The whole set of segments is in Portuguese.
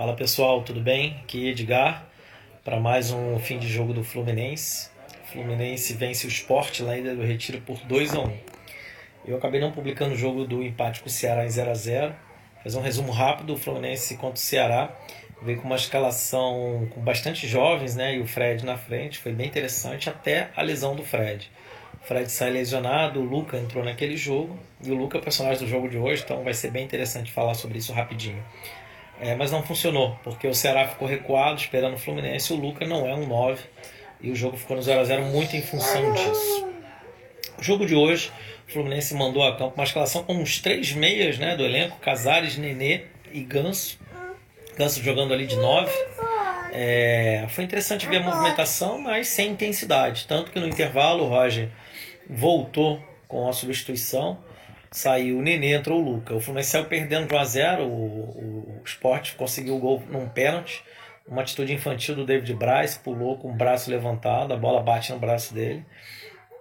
Fala pessoal, tudo bem? Aqui Edgar para mais um fim de jogo do Fluminense. O Fluminense vence o Sport lá ainda do Retiro por 2 a 1 Eu acabei não publicando o jogo do empate com o Ceará em 0 a 0 Fazer um resumo rápido: o Fluminense contra o Ceará veio com uma escalação com bastante jovens né, e o Fred na frente. Foi bem interessante até a lesão do Fred. O Fred sai lesionado, o Luca entrou naquele jogo e o Luca é o personagem do jogo de hoje, então vai ser bem interessante falar sobre isso rapidinho. É, mas não funcionou, porque o Ceará ficou recuado esperando o Fluminense. O Luca não é um 9 e o jogo ficou no 0 a 0 muito em função disso. O jogo de hoje, o Fluminense mandou a campo uma escalação com uns três meias né, do elenco: Casares, Nenê e Ganso. Ganso jogando ali de 9. É, foi interessante ver a movimentação, mas sem intensidade. Tanto que no intervalo o Roger voltou com a substituição saiu o Nenê, entrou o Luca. O Fluminense saiu perdendo de 1 a 0 o, o, o Sport conseguiu o gol num pênalti. Uma atitude infantil do David Braz, pulou com o braço levantado, a bola bate no braço dele.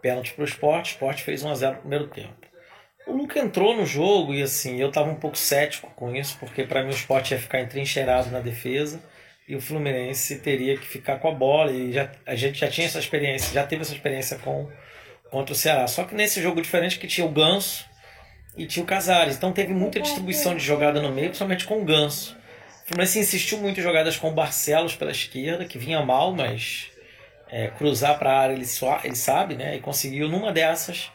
Pênalti para o Sport, o Sport fez 1 a 0 no primeiro tempo. O Luca entrou no jogo e assim, eu estava um pouco cético com isso, porque para mim o Sport ia ficar entrincheirado na defesa e o Fluminense teria que ficar com a bola e já, a gente já tinha essa experiência, já teve essa experiência com contra o Ceará. Só que nesse jogo diferente que tinha o Ganso, e tinha o Casares. Então teve muita distribuição de jogada no meio, principalmente com o Ganso. O Fluminense insistiu muito em jogadas com o Barcelos pela esquerda, que vinha mal, mas é, cruzar para a área ele, ele sabe, né? E conseguiu numa dessas.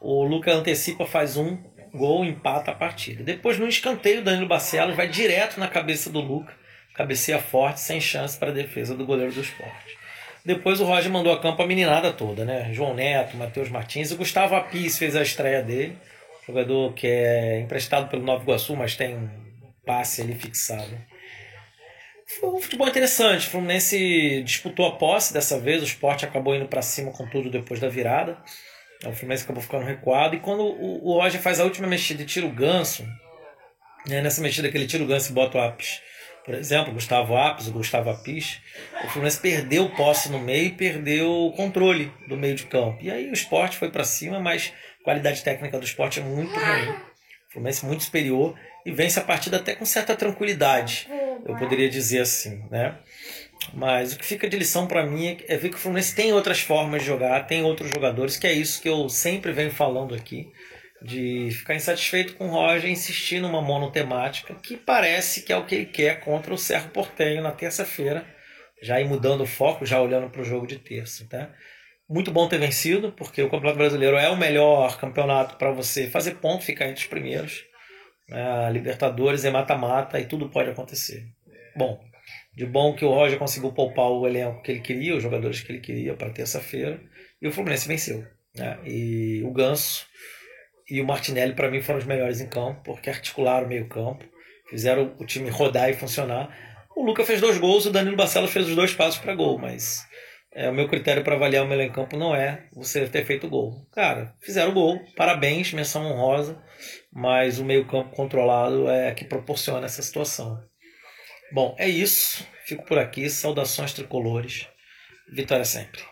O Luca antecipa, faz um gol, empata a partida. Depois, no escanteio, o Danilo Barcelos vai direto na cabeça do Luca, cabeceia forte, sem chance para a defesa do goleiro do esporte. Depois o Roger mandou a campo a meninada toda, né? João Neto, Matheus Martins, o Gustavo Apis fez a estreia dele jogador que é emprestado pelo Nova Iguaçu, mas tem passe ali fixado. Foi um futebol interessante. O Fluminense disputou a posse dessa vez, o Sport acabou indo para cima com tudo depois da virada. O Fluminense acabou ficando recuado. E quando o, Roger faz a última mexida e tira o ganso, né, nessa mexida que ele tira o ganso e bota o Apis, por exemplo, Gustavo Apis, o Gustavo Apis, o Fluminense perdeu posse no meio e perdeu o controle do meio de campo. E aí o esporte foi para cima, mas qualidade técnica do esporte é muito ruim. O Fluminense muito superior e vence a partida até com certa tranquilidade, eu poderia dizer assim, né? Mas o que fica de lição para mim é ver que o Fluminense tem outras formas de jogar, tem outros jogadores, que é isso que eu sempre venho falando aqui, de ficar insatisfeito com o Roger insistir numa monotemática, que parece que é o que ele quer contra o Cerro Portenho na terça-feira, já ir mudando o foco, já olhando para o jogo de terça, tá? muito bom ter vencido, porque o Campeonato Brasileiro é o melhor campeonato para você fazer ponto, ficar entre os primeiros. A Libertadores é mata-mata e tudo pode acontecer. Bom, de bom que o Roger conseguiu poupar o elenco que ele queria, os jogadores que ele queria para terça-feira, e o Fluminense venceu. Né? E o Ganso e o Martinelli, para mim, foram os melhores em campo, porque articularam o meio-campo, fizeram o time rodar e funcionar. O Luca fez dois gols, o Danilo Barcelos fez os dois passos para gol, mas é, o meu critério para avaliar o melhor em campo não é você ter feito gol. Cara, fizeram gol, parabéns, menção honrosa, mas o meio-campo controlado é que proporciona essa situação. Bom, é isso. Fico por aqui. Saudações tricolores. Vitória sempre.